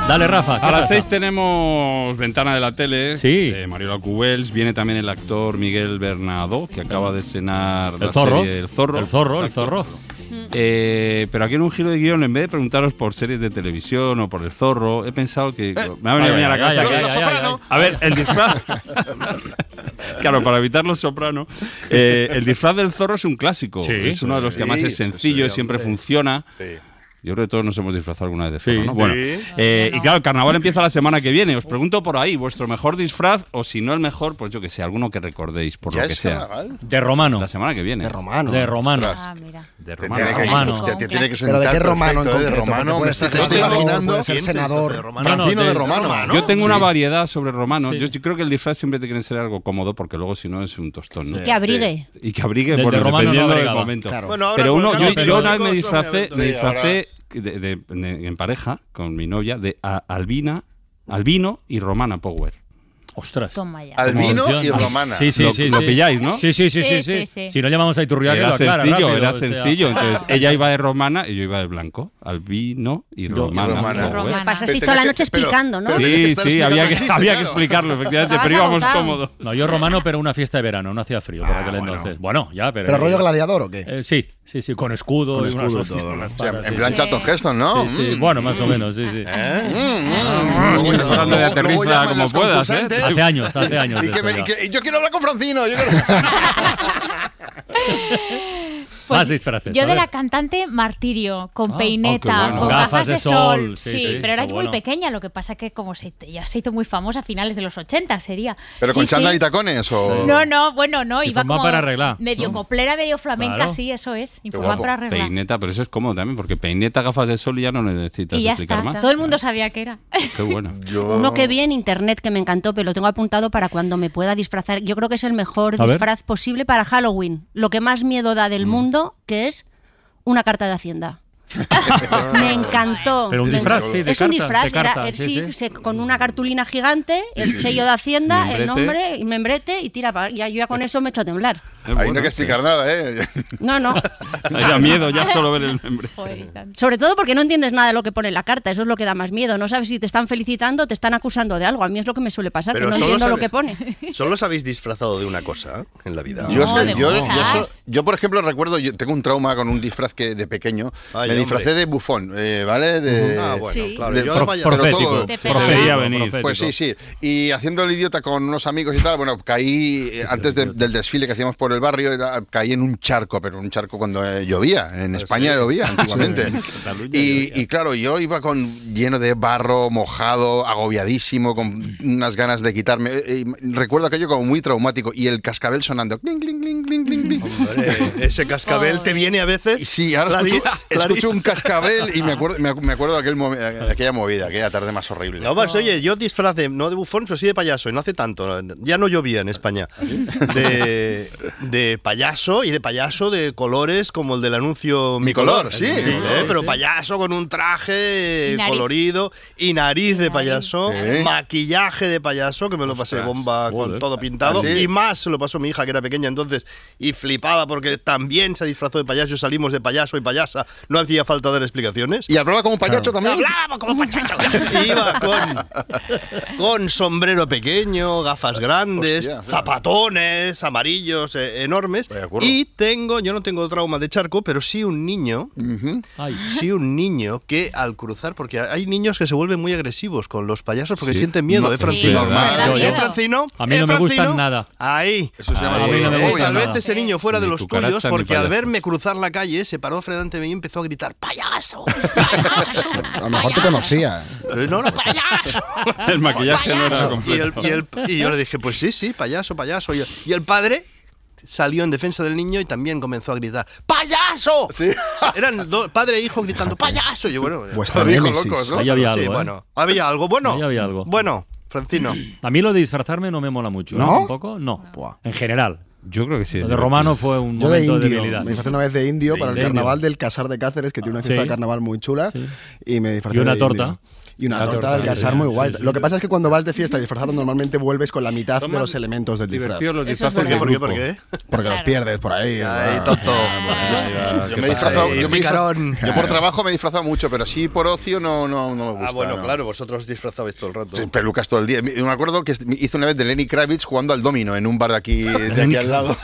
Dale, Rafa. ¿qué A las pasa? 6 tenemos Ventana de la Tele de Mariola Cubels. Viene también el actor Miguel Bernardo, que acaba de estrenar El la zorro. serie El Zorro. El zorro, el zorro. Eh, pero aquí en un giro de guion, en vez de preguntaros por series de televisión o por el zorro, he pensado que. me ha venido a mí a la ay. A ver, el disfraz. claro, para evitar los sopranos. eh, el disfraz del zorro es un clásico. Sí. es uno de los que más Sí, es sencillo sí, y siempre funciona. Yo creo que todos nos hemos disfrazado alguna vez de zorro, Sí. ¿no? Bueno, Sí. eh, y claro, el carnaval empieza la semana que viene. Os pregunto por ahí, vuestro mejor disfraz, o si no el mejor, pues yo que sé, alguno que recordéis, por ¿Ya lo que es sea. carnaval? De romano. La semana que viene. De romano. De romano. Ostras. De Te romano. tiene que, Romano. te- te tiene que Pero ¿de qué romano en perfecto, concreto? De romano, me estoy- imaginando. ser senador. Francino de romano. Yo tengo Sí. una variedad sobre romano. Sí. Yo, yo creo que el disfraz siempre te quiere ser algo cómodo porque luego si no es un tostón. ¿no? Y que abrigue. Y que abrigue, bueno, no dependiendo del momento. Claro. Bueno, ahora Pero uno, yo, una vez me disfracé, me- disfracé de- de- en pareja con mi novia de a- Albina, Albino y Romana Power. Ostras. Toma ya. Albino y romana. Sí, sí, Lo- sí. lo sí. pilláis, ¿no? Sí, sí, sí, Sí, sí. sí, sí, sí. Si no llamamos a Iturriaga, Era lo aclara sencillo, rápido, era o sea. sencillo. Entonces ella iba de romana y yo iba de blanco. Albino y Yo- romana. romana. Power. Romana. Pero Pasasteis toda la noche que- pero- explicando, ¿no? Sí, sí, había que, chiste, había que explicarlo, efectivamente, pero íbamos cómodos. No, yo romano, pero una fiesta de verano, no hacía frío por Ah, aquel bueno. entonces. Bueno, ya, pero. ¿Pero rollo gladiador o qué? Eh, sí, sí, sí, con escudo Con y unas escudo y hostias, todo, con O sea, en sí, plan sí. Charlton Heston, ¿no? Sí, sí, Mm. bueno, más o menos, sí, sí. Hablando de aterriza como puedas, ¿eh? Hace años, hace años. Y que eso me- y que- y yo quiero hablar con Francino. yo quiero- Pues Más disfraces. Yo de la cantante Martirio, con Ah, peineta, oh, bueno. con gafas, de sol. sí, Sí, sí, pero era muy bueno. pequeña, lo que pasa que como se, ya se hizo muy famosa a finales de los 80 sería. ¿Pero Sí, con chándal y tacones o...? No, no, bueno, no, Y iba como para arreglar, medio ¿no? coplera, medio flamenca, Claro. sí, eso es, informar para arreglar. Peineta, pero eso es cómodo también, porque peineta, gafas de sol ya no necesitas Y ya explicar está, más. todo el mundo sabía que era. Qué bueno. Yo... Uno que vi en internet que me encantó, pero lo tengo apuntado para cuando me pueda disfrazar. Yo creo que es el mejor A ver. disfraz posible para Halloween. Lo que más miedo da del mundo, que es una carta de Hacienda. me encantó. Pero un Me disfraz, encantó. sí, de es un disfraz, de carta, era, sí, sí, sí. se- con una cartulina gigante, el sello de Hacienda, el nombre, y membrete y tira. Ya, yo ya con eso me echo a temblar. Ahí no hay bueno, que explicar nada, ¿eh? No, no. Da miedo ya solo ver el nombre. Sobre todo porque no entiendes nada de lo que pone en la carta. Eso es lo que da más miedo. No sabes si te están felicitando o te están acusando de algo. A mí es lo que me suele pasar, Pero que no solo entiendo lo sabe- que pone. Solo os habéis disfrazado de una cosa en la vida. Yo, es que- de yo, yo so- yo, por ejemplo, recuerdo, yo tengo un trauma con un disfraz que de pequeño Ay, me disfracé hombre. de bufón, eh, ¿vale? De, Ah, bueno, Sí. claro. de- yo pro- Profético. venir. profético. Pues sí, sí. Y haciendo el idiota con unos amigos y tal, bueno, caí eh, antes de- del desfile que hacíamos por el barrio, y tal, caí en un charco, pero un charco cuando eh, llovía. En España sí? llovía antiguamente. Y, llovía. y claro, yo iba con lleno de barro, mojado, agobiadísimo, con unas ganas de quitarme. Eh, y recuerdo aquello como muy traumático y el cascabel sonando. Cling, cling, cling, cling, cling, cling. Hombre, ese cascabel te viene a veces. Sí, ahora escucho, escucho un cascabel y me acuerdo, me, acu- me acuerdo de, aquel de aquella movida, aquella tarde más horrible. No, pues oye, yo disfraz de, no de bufón, pero sí de payaso, y no hace tanto, ya no llovía en España. De, de payaso y de payaso de colores como el del anuncio Mi, Mi color, sí. ¿eh? Sí, pero sí. payaso con un traje Y colorido y nariz de payaso, maquillaje de payaso, que me lo pasé Ostras, bomba con joder. todo pintado, ¿Ah, y más se lo pasó mi hija que era pequeña entonces y flipaba porque también se disfrazó de payaso, salimos de payaso y payasa, no hacía falta dar explicaciones. Y hablaba como un payacho también. Hablábamos como payacho. Iba con, con sombrero pequeño, gafas grandes, Hostia, zapatones amarillos eh, enormes. Y tengo, yo no tengo trauma de charco, pero sí un niño, sí un niño que al cruzar, porque hay niños que se vuelven muy agresivos con los payasos porque Sí. sienten miedo, ¿eh, Francino? Sí, normal. ¿Eh. Francino? A mí ¿Eh, no me gustan Francino? nada. Ahí. Eso se llama A mí no me. Eh, gusta tal nada. vez ese niño fuera de Ni los tuyos porque al verme cruzar la calle se paró frente a mí y empezó a gritar ¡Payaso! A lo mejor te conocía. Eh, No, no, payaso. El maquillaje no era Payaso. y, el- completo. y el- y yo le dije, pues sí, sí, payaso, payaso. Y el padre salió en defensa del niño y también comenzó a gritar ¡Payaso! Sí. Eran dos, padre e hijo gritando ¡Payaso! Y yo, bueno, Viejos némesis. locos, ¿no? Ahí había sí, algo, ¿eh? bueno, había algo. Bueno, Ahí había algo. bueno, Francino. A mí lo de disfrazarme no me mola mucho. ¿No? ¿Un poco? No. Buah. En general. Yo creo que sí. Lo de Romano fue un Yo de momento de, indio. debilidad. me disfrazé una vez de indio para el carnaval del Casar de Cáceres, que tiene una fiesta Sí. de carnaval muy chula. Sí. Y me disfrazé Y una de torta. indio. Y una La torta torta, del casar sí, muy guay. sí, Lo que pasa es que cuando vas de fiesta disfrazado normalmente vuelves con la mitad de los elementos del disfraz. divertidos los Eso es disfraces ¿Por qué? de ¿Por qué? grupo. ¿Por qué? Porque los pierdes por ahí. Ay, tonto. Yo me disfrazado. Por trabajo me he disfrazado mucho, pero sí por ocio no, no, no me gusta. Ah, bueno, no. claro, vosotros disfrazabais todo el rato. Sí, pelucas todo el día. Me acuerdo que hice una vez de Lenny Kravitz jugando al domino en un bar de aquí, de aquí al lado.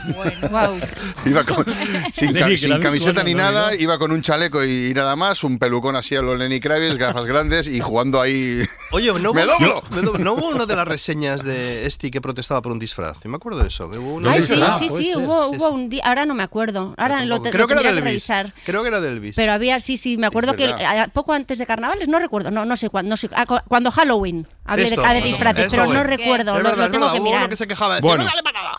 Wow. Iba con- sin, camiseta ni nada, iba con un chaleco y, nada más, un pelucón así a los Lenny Kravitz, gafas grandes y jugando ahí. Oye, ¿no, ¡Me hubo- doblo! me doblo. ¿no hubo una de las reseñas de Esti que protestaba por un disfraz? Yo me acuerdo de eso. que hubo una Ay, de sí, esas. sí, sí, hubo, hubo un día, ahora no me acuerdo, ahora lo, te, Creo lo que era del revisar. Creo que era del Elvis. Pero había, sí, sí, me acuerdo que poco antes de carnavales, no recuerdo, no, no sé cuándo, no sé, ah, cu- cuando Halloween, hablé Esto, de, ah, de disfraces, esto pero no recuerdo, Es lo, verdad, lo es tengo verdad, que hubo uno mirar. que se quejaba. decía, Bueno. "No vale para nada".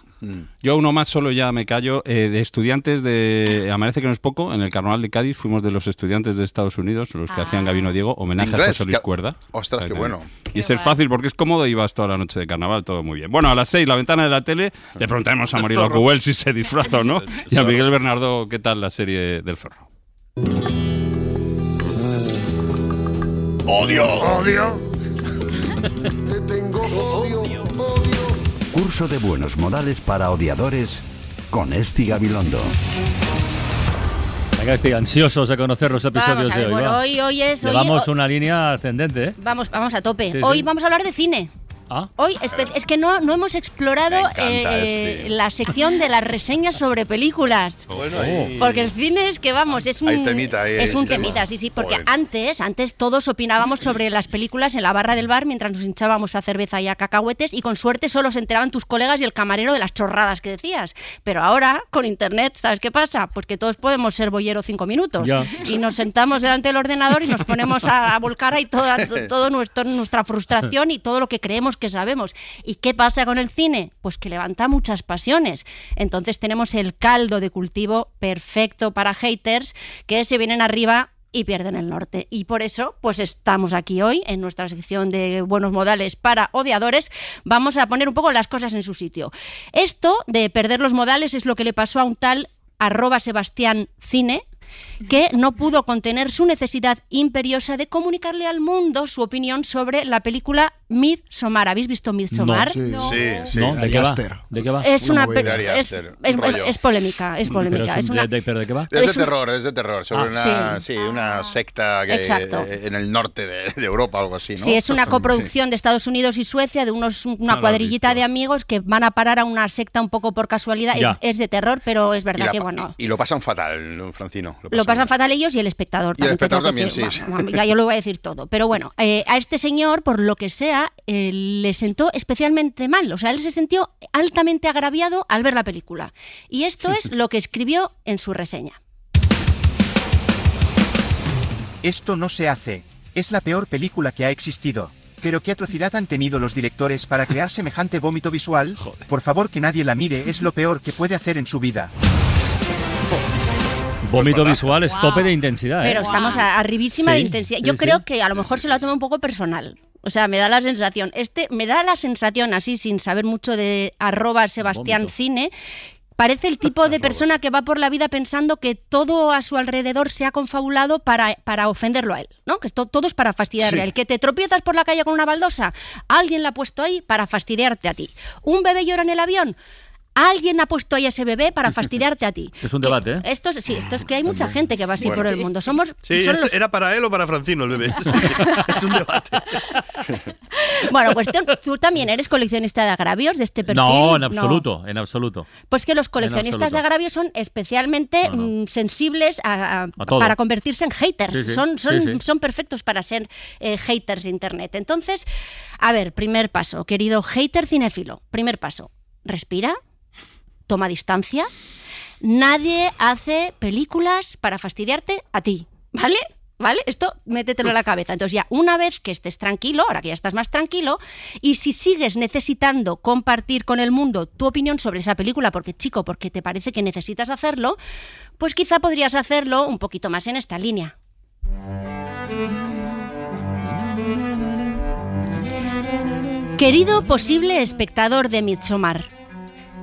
Yo uno más solo ya me callo, eh, de estudiantes de Amanece que no es poco, en el Carnaval de Cádiz fuimos de los estudiantes de Estados Unidos, los que hacían Gabino Diego, homenaje a José Luis Cuerda. Ostras, qué bueno. Y es fácil porque es cómodo y vas toda la noche de carnaval, todo muy bien. Bueno, a las seis, la ventana de la tele, le preguntaremos a Marilo. Cubel si se disfraza o no. Y a. Miguel Bernardo, ¿qué tal la serie del zorro? Odio. Odio. Curso de buenos modales para odiadores con Esti Gabilondo. Venga, estoy ansiosos de conocer los episodios Vamos a de hoy. bueno, hoy, hoy es... Llevamos hoy- una línea ascendente, ¿eh? Vamos, vamos a tope. Sí, Hoy sí. vamos a hablar de cine. Ah. Hoy es que no, no hemos explorado eh, este. la sección de las reseñas sobre películas. Bueno, ahí- Porque el cine es que vamos, es un, temita ahí, es un temita, sí, sí, porque Joder. antes, antes todos opinábamos sobre las películas en la barra del bar mientras nos hinchábamos a cerveza y a cacahuetes y con suerte solo se enteraban tus colegas y el camarero de las chorradas que decías. Pero ahora, con internet, ¿sabes qué pasa? Pues que todos podemos ser bollero cinco minutos Ya. y nos sentamos delante del ordenador y nos ponemos a, a volcar ahí toda, to- todo nuestro, nuestra frustración y todo lo que creemos que sabemos. ¿Y qué pasa con el cine? Pues que levanta muchas pasiones. Entonces tenemos el caldo de cultivo perfecto para haters que se vienen arriba y pierden el norte. Y por eso, pues estamos aquí hoy en nuestra sección de buenos modales para odiadores. Vamos a poner un poco las cosas en su sitio. Esto de perder los modales es lo que le pasó a un tal arroba Sebastián Cine, que no pudo contener su necesidad imperiosa de comunicarle al mundo su opinión sobre la película Midsommar. ¿Habéis visto Midsommar? Sí, sí. No, ¿de qué va? ¿De qué va? Es una, es, es- polémica, es polémica. es Es un- una, de- ¿Pero de qué va? Es, Es de un- terror, es de terror. Sobre Ah. una, Sí. sí. una secta que, Exacto. en el norte de, de Europa, algo así, ¿no? Sí, es una coproducción de Estados Unidos y Suecia de unos una No cuadrillita de amigos que van a parar a una secta un poco por casualidad. Ya. Es de terror, pero es verdad la que bueno. y lo pasan fatal, ¿no, Francino. Lo pasan fatal ellos y el espectador Y el también. te espectador que también, decir. sí, Bueno, ya yo lo voy a decir todo. Pero bueno, eh, a este señor, por lo que sea, eh, le sentó especialmente mal. O sea, él se sintió altamente agraviado al ver la película. Y esto es lo que escribió en su reseña. Esto no se hace. Es la peor película que ha existido. Pero qué atrocidad han tenido los directores para crear semejante vómito visual. Por favor que nadie la mire, es lo peor que puede hacer en su vida. Vómito visual es Wow. tope de intensidad, ¿eh? Pero estamos a- arribísima de intensidad. Yo sí. creo que a lo mejor se lo ha tomado un poco personal. O sea, me da la sensación. Este, me da la sensación, así, sin saber mucho de arroba Sebastián. Cine. Parece el tipo de persona que va por la vida pensando que todo a su alrededor se ha confabulado para, para ofenderlo a él, ¿no? Que esto, todo es para fastidiarle Sí. a él. Que te tropiezas por la calle con una baldosa, alguien la ha puesto ahí para fastidiarte a ti. Un bebé llora en el avión, alguien ha puesto ahí a ese bebé para fastidiarte a ti. Es un debate, ¿eh? Esto es, sí, esto es que hay mucha gente que va así Bueno. por el Sí. mundo. Somos, Sí, son es- los- ¿era para él o para Francino el bebé? es un debate. Bueno, cuestión, tú también eres coleccionista de agravios de este perfil. No, en absoluto, en absoluto. Pues que los coleccionistas de agravios son especialmente No, no. mm, sensibles a, a- A todo. para convertirse en haters. Sí, sí, son, son, sí, sí. son perfectos para ser eh, haters de Internet. Entonces, a ver, primer paso, querido hater cinéfilo. Primer paso, respira, toma distancia. Nadie hace películas para fastidiarte a ti, ¿vale? ¿Vale? Esto métetelo en la cabeza. Entonces ya una vez que estés tranquilo, ahora que ya estás más tranquilo, y si sigues necesitando compartir con el mundo tu opinión sobre esa película, porque chico, porque te parece que necesitas hacerlo, pues quizá podrías hacerlo un poquito más en esta línea. Querido posible espectador de Midsommar,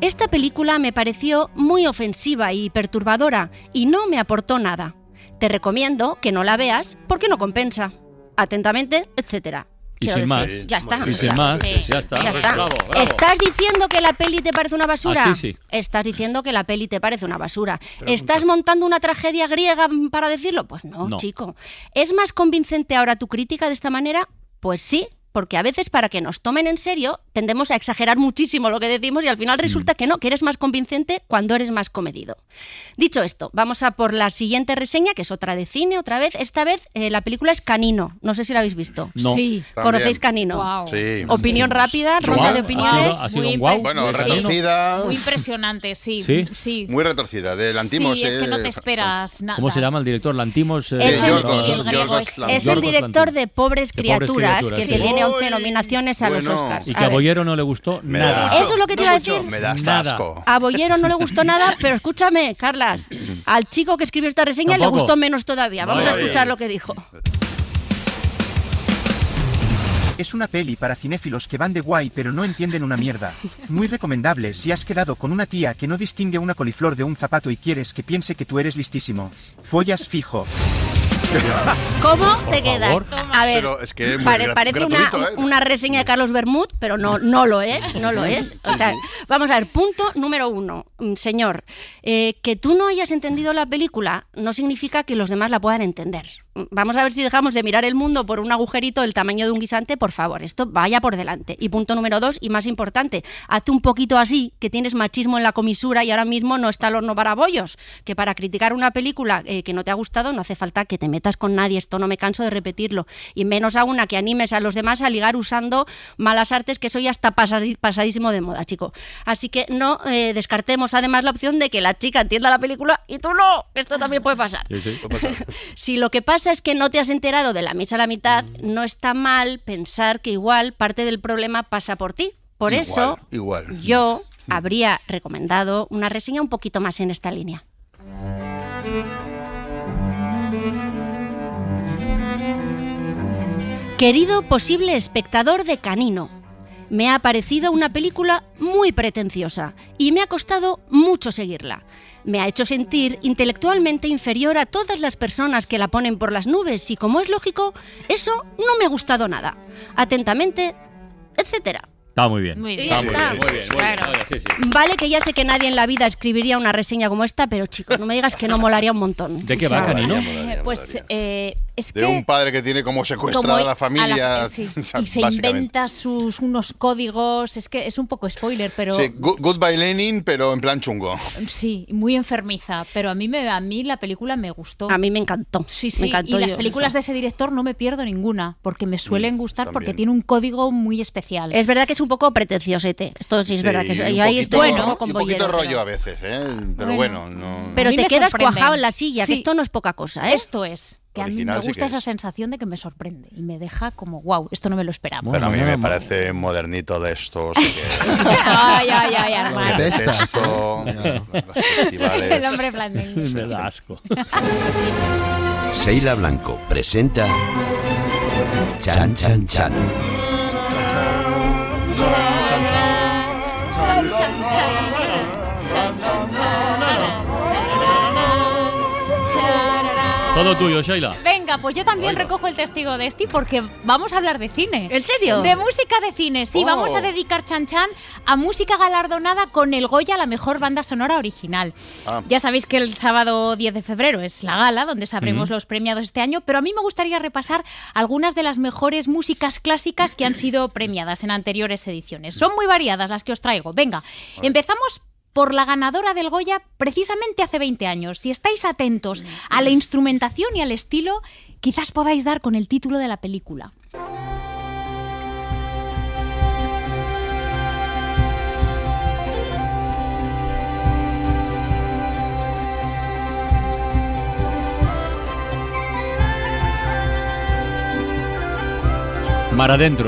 esta película me pareció muy ofensiva y perturbadora y no me aportó nada. Te recomiendo que no la veas porque no compensa. Atentamente, etcétera. Y sin más. Ya está. Y sin más, ya está. Ya está. Bravo, bravo. ¿Estás diciendo que la peli te parece una basura? Así sí. Estás diciendo que la peli te parece una basura. ¿Estás montando una tragedia griega para decirlo? Pues no, No. chico. ¿Es más convincente ahora tu crítica de esta manera? Pues sí. Porque a veces para que nos tomen en serio tendemos a exagerar muchísimo lo que decimos y al final resulta que no, que eres más convincente cuando eres más comedido. Dicho esto, vamos a por la siguiente reseña, que es otra de cine, otra vez. Esta vez eh, la película es Canino. No sé si la habéis visto. No. Sí. ¿Conocéis Canino? Sí. Opinión rápida, ronda de opiniones. Ha sido Muy impre- Bueno, retorcida. Muy impresionante, sí. ¿Sí? Sí. Muy retorcida. De Lantimos. Sí, es que no te esperas nada. ¿Cómo se llama el director? Lantimos. eh, Es el- Yorgos- sí, el griego Yorgos es- el director de Pobres De Pobres Criaturas, Criaturas, que sí. Tiene 11 Uy, nominaciones a los. Oscars. Y A que a ver, Boyero no le gustó Me nada. mucho. Eso es lo que te No iba a decir. Me da hasta Nada. asco. A Boyero no le gustó nada, pero escúchame, Carlas, al chico que escribió esta reseña le gustó menos todavía. Vamos a escuchar lo que dijo. Es una peli para cinéfilos que van de guay pero no entienden una mierda. Muy recomendable si has quedado con una tía que no distingue una coliflor de un zapato y quieres que piense que tú eres listísimo. Follas fijo. ¿Cómo Por te queda? A ver, Pero es que pare- parece una, ¿eh? una reseña de Carlos Bermud, pero no, no lo es, no lo es. O sea, vamos a ver, punto número uno. Mm, Señor, eh, que tú no hayas entendido la película no significa que los demás la puedan entender. Vamos a ver si dejamos de mirar el mundo por un agujerito del tamaño de un guisante, por favor, esto vaya por delante. Y punto número dos, y más importante, hazte un poquito así, que tienes machismo en la comisura y ahora mismo no está el horno para bollos, que para criticar una película eh, que no te ha gustado no hace falta que te metas con nadie, esto no me canso de repetirlo, y menos aún a que animes a los demás a ligar usando malas artes, que eso ya está pasadísimo de moda, chico. Así que no eh, descartemos además la opción de que la chica entienda la película y tú no, esto también puede pasar. Sí, sí. Si lo que pasa es que no te has enterado de la misa a la mitad, no está mal pensar que igual parte del problema pasa por ti. Por Igual, eso Igual. yo habría recomendado una reseña un poquito más en esta línea. Querido posible espectador de Canino, me ha parecido una película muy pretenciosa y me ha costado mucho seguirla. Me ha hecho sentir intelectualmente inferior a todas las personas que la ponen por las nubes y como es lógico, eso no me ha gustado nada. Atentamente, etcétera. Está muy bien. Muy bien. Está muy bien, está. muy bien, muy bien. Claro. Vaya, sí, sí. Vale que ya sé que nadie en la vida escribiría una reseña como esta, pero chicos, no me digas que no molaría un montón. ¿De qué O va, sea, Canino? Eh, Pues eh, es De que... un padre que tiene como secuestrada como a la familia. a la- sí, o sea, y se inventa sus unos códigos. Es que es un poco spoiler, pero Sí, Good- Goodbye Lenin, pero en plan chungo. sí, muy enfermiza. Pero a mí me a mí la película me gustó. A mí me encantó. Sí, sí. Me encantó y las películas eso. de ese director no me pierdo ninguna, porque me suelen gustar porque tiene un código muy especial. Es verdad que es un poco pretenciosete. Esto sí es verdad que un ahí poquito- estoy un y poco con un poquito Bollero, rollo pero- a veces, ¿eh? Pero Bueno. bueno, no. Pero te quedas cuajado en la silla, Sí. que esto no es poca cosa, ¿eh? Esto es. Que a mí me sí gusta esa es. sensación de que me sorprende y me deja como, wow, esto no me lo esperaba. Pero a mí me no, parece modernito de estos. ay, ay, ay, detesto, los festivales. El hombre blandengue. Me da asco. Sheila Blanco presenta Chan Chan Chan. Todo tuyo, Sheila. Venga, pues yo también recojo el testigo de este porque vamos a hablar de cine. ¿En serio? De música de cine, sí. Oh. Vamos a dedicar Chan Chan a música galardonada con el Goya la mejor banda sonora original. Ah. Ya sabéis que el sábado 10 de febrero es la gala donde sabremos los premiados este año, pero a mí me gustaría repasar algunas de las mejores músicas clásicas que han sido premiadas en anteriores ediciones. Son muy variadas las que os traigo. Venga, empezamos por la ganadora del Goya precisamente hace 20 años. Si estáis atentos a la instrumentación y al estilo, quizás podáis dar con el título de la película.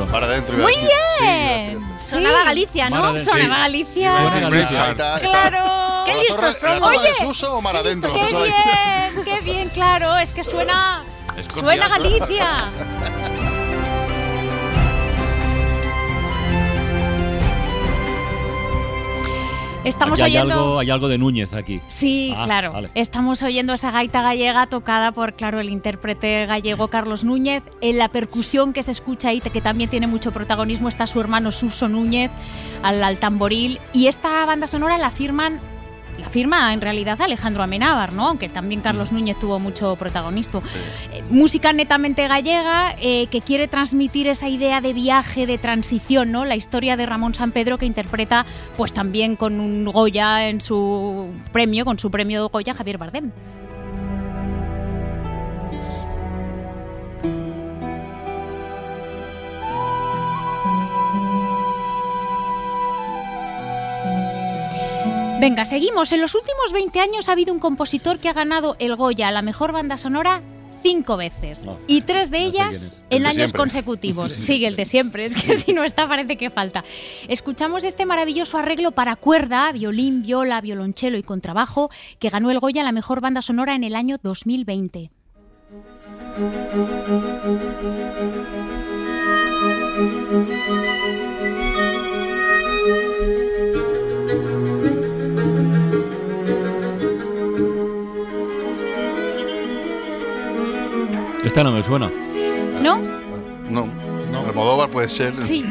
Mar adentro. Muy. Sí, bien. Sonaba Sí. Galicia, ¿no? adentro. Sonaba Sí. Galicia. Suena Galicia. Claro. ¡Qué ¿La listos torre- ¿La somos! Oye, Suso o mar adentro? Qué bien, qué bien, claro. Es que suena. Escocia. Suena Galicia. Estamos Aquí hay oyendo- algo, hay algo de Núñez aquí. Sí, Ah, claro. vale. Estamos oyendo esa gaita gallega tocada por, claro, el intérprete gallego Carlos Núñez. En la percusión que se escucha ahí, que también tiene mucho protagonismo, está su hermano Suso Núñez al, al tamboril. Y esta banda sonora la firman. La firma en realidad Alejandro Amenábar, ¿no? Aunque también Carlos Núñez tuvo mucho protagonismo. Eh, música netamente gallega eh, que quiere transmitir esa idea de viaje, de transición, ¿no? La historia de Ramón San Pedro que interpreta, pues también con un Goya en su premio, con su premio Goya Javier Bardem. Venga, seguimos. En los últimos 20 años ha habido un compositor que ha ganado el Goya a la mejor banda sonora cinco veces. No, y tres de no sé quién ellas en de años siempre. consecutivos. Sigue el de siempre. Es que si no está, parece que falta. Escuchamos este maravilloso arreglo para cuerda, violín, viola, violonchelo y contrabajo que ganó el Goya a la mejor banda sonora en el año 2020. Esta no me suena. ¿No? No. Almodóvar puede ser. Sí,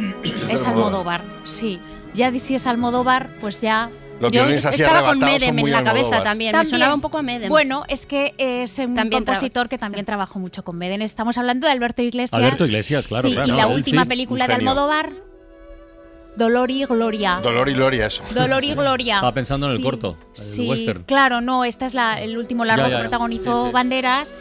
es Almodóvar. Sí. Ya si es Almodóvar, pues ya. Los Yo estaba con Medem en la cabeza Almodóvar. también. Me sonaba un poco a Medem. Bueno, es que es un También compositor que también trabajó mucho con Medem. Estamos hablando de Alberto Iglesias. Alberto Iglesias, claro, Sí, claro, y la él última sí, película de. Almodóvar, Dolor y Gloria. Dolor y gloria, eso. Dolor y Gloria. Estaba pensando en el Sí, corto, el Sí, western. claro, no, esta es la, el último largo Ya, ya, que protagonizó Sí. Banderas.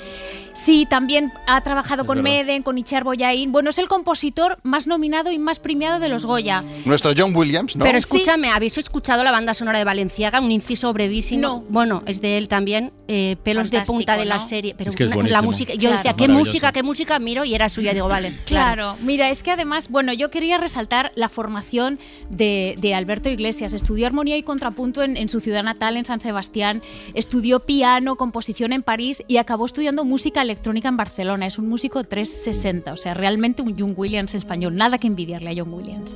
Sí, también ha trabajado Es con verdad. Medem, con Itziar Boyain. Bueno, es el compositor más nominado y más premiado de los Goya. Nuestro John Williams, ¿no? Pero escúchame, ¿habéis escuchado la banda sonora de Valenciaga? Un inciso brevísimo. No. Bueno, es de él también. Eh, pelos de punta de la serie. Pero Es que es una- la música. Yo Claro. decía, qué música, qué música, miro y era suya. Digo, vale. Claro, mira, es que además, bueno, yo quería resaltar la formación de, de Alberto Iglesias. Estudió armonía y contrapunto en, en su ciudad natal, en San Sebastián. Estudió piano, composición en París y acabó estudiando música electrónica en Barcelona. Es un músico 360, o sea, realmente un John Williams español. Nada que envidiarle a John Williams.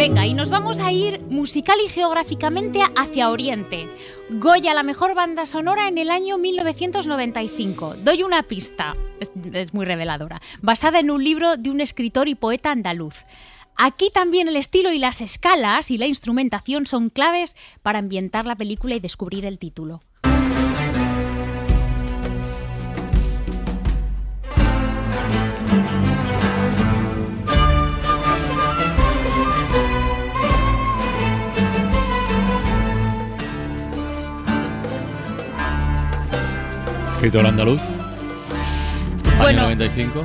Venga, y nos vamos a ir musical y geográficamente hacia Oriente. Goya, la mejor banda sonora en el año 1995. Doy una pista, es, es muy reveladora, basada en un libro de un escritor y poeta andaluz. Aquí también el estilo y las escalas y la instrumentación son claves para ambientar la película y descubrir el título. Escritor andaluz. Bueno. Año 95.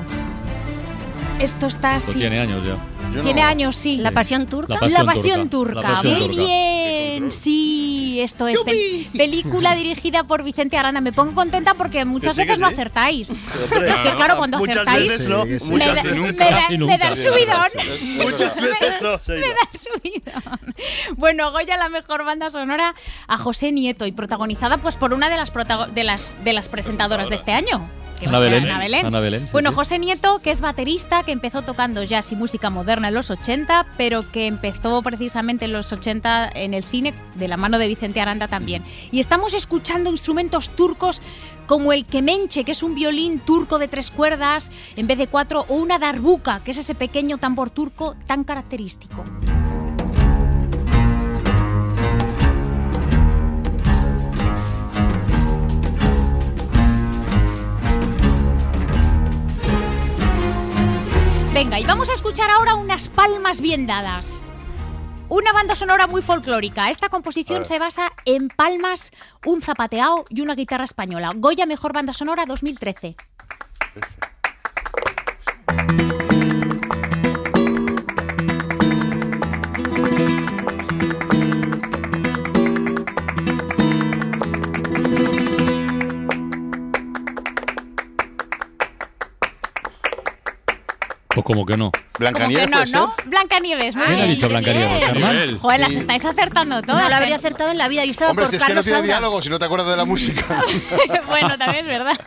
Esto está así. tiene años ya. Tiene años, sí. La pasión turca. La pasión La pasión turca. turca. La pasión Muy turca. bien. Sí, esto es pel- película dirigida por Vicente Aranda. Me pongo contenta porque muchas sí, veces no sí. acertáis. hombre, es que claro, cuando muchas acertáis veces no, me, muchas da, me da- Casi me da nunca. el subidón. Muchas veces no. Me da el subidón. Bueno, Goya la mejor banda sonora a José Nieto y protagonizada pues por una de las de las de las presentadoras de este año. Que Ana va a ser Belén. Ana Belén. Ana Belén, sí, bueno, sí. José Nieto, que es baterista, que empezó tocando jazz y música moderna en los 80, pero que empezó precisamente en los 80 en el cine, de la mano de Vicente Aranda también. Y estamos escuchando instrumentos turcos como el kemenche, que es un violín turco de tres cuerdas en vez de cuatro, o una darbuka, que es ese pequeño tambor turco tan característico. Venga, y vamos a escuchar ahora unas palmas bien dadas. Una banda sonora muy folclórica. Esta composición se basa en palmas, un zapateado y una guitarra española. Goya Mejor Banda Sonora 2013. Como que no. Blancanieves no. ¿no? Blancanieves, ¿Quién ha dicho Blancanieves. Carmen? Joder, las estáis acertando todas. No lo habría pero- acertado en la vida. Yo estaba Hombre, por si es que no tiene Saura. diálogo, si no te acuerdas de la música. bueno, también es verdad.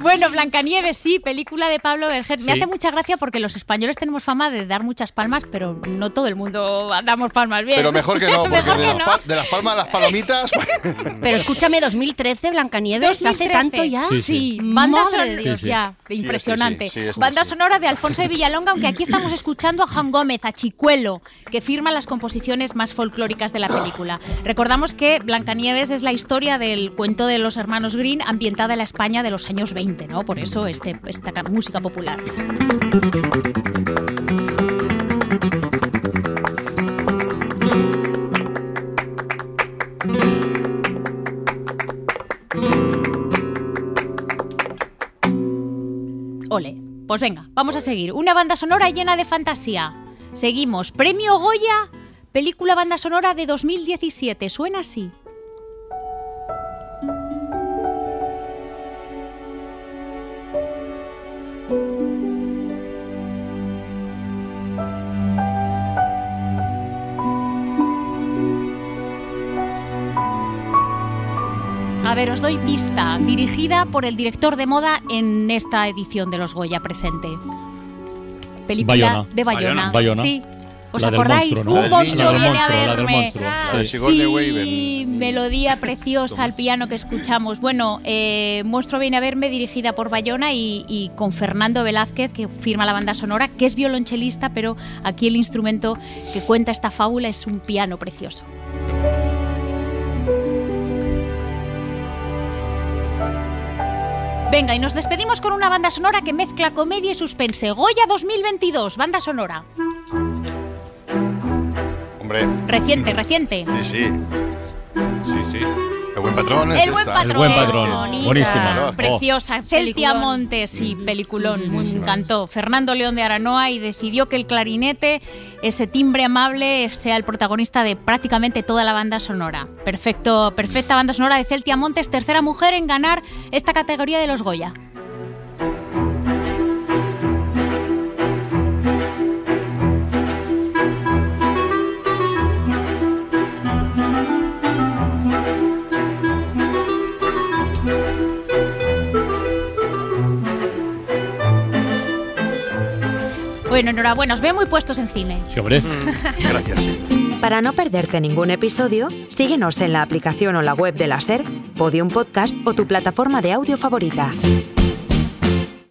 Bueno, Blancanieves, sí, película de Pablo Berger. Me Sí. hace mucha gracia porque los españoles tenemos fama de dar muchas palmas, pero no todo el mundo damos palmas bien. Pero mejor que no, porque Mejor de, que las no. de las palmas a las palomitas. Pero escúchame, 2013, Blancanieves, ¿hace 2013. tanto ya? Sí, sí. Banda Madre sonora, de Dios. Sí, sí. ya, Sí, impresionante. sí, sí, Banda sí. sonora de Alfonso de Villalonga, aunque aquí estamos escuchando a Juan Gómez, a Chicuelo, que firma las composiciones más folclóricas de la película. Recordamos que Blancanieves es la historia del cuento de los hermanos Green ambientada en la España de los años 20, ¿no? Por eso este, esta ca- música popular. Ole. Pues venga, vamos a seguir. Una banda sonora llena de fantasía. Seguimos. Premio Goya, película banda sonora de 2017. Suena así. A ver, os doy pista. Dirigida por el director de moda en esta edición de los Goya presente. Película Bayona. de Bayona. Bayona. Sí. ¿Os La acordáis? monstruo, ¿no? Un La monstruo del viene a monstruo, la del verme. Weaver. Sí, melodía preciosa al piano que escuchamos. Bueno, eh, Monstruo viene a verme, dirigida por Bayona y, y con Fernando Velázquez, que firma la banda sonora, que es violonchelista, pero aquí el instrumento que cuenta esta fábula es un piano precioso. Venga, y nos despedimos con una banda sonora que mezcla comedia y suspense. Goya 2022, banda sonora. Hombre. Reciente, reciente. Sí, sí. Sí, sí. El buen patrón es El buen esta. patrón. El buen patrón. Bonita, Buenísima. Preciosa. Celtia Montes, sí, peliculón. Me encantó. Fernando León de Aranoa y decidió que el clarinete, ese timbre amable, sea el protagonista de prácticamente toda la banda sonora. Perfecto, perfecta banda sonora de Celtia Montes, tercera mujer en ganar esta categoría de los Goya. Bueno, enhorabuena, os veo muy puestos en cine. Sí, hombre. Gracias. Para no perderte ningún episodio, síguenos en la aplicación o la web de la SER, Podium Podcast o tu plataforma de audio favorita.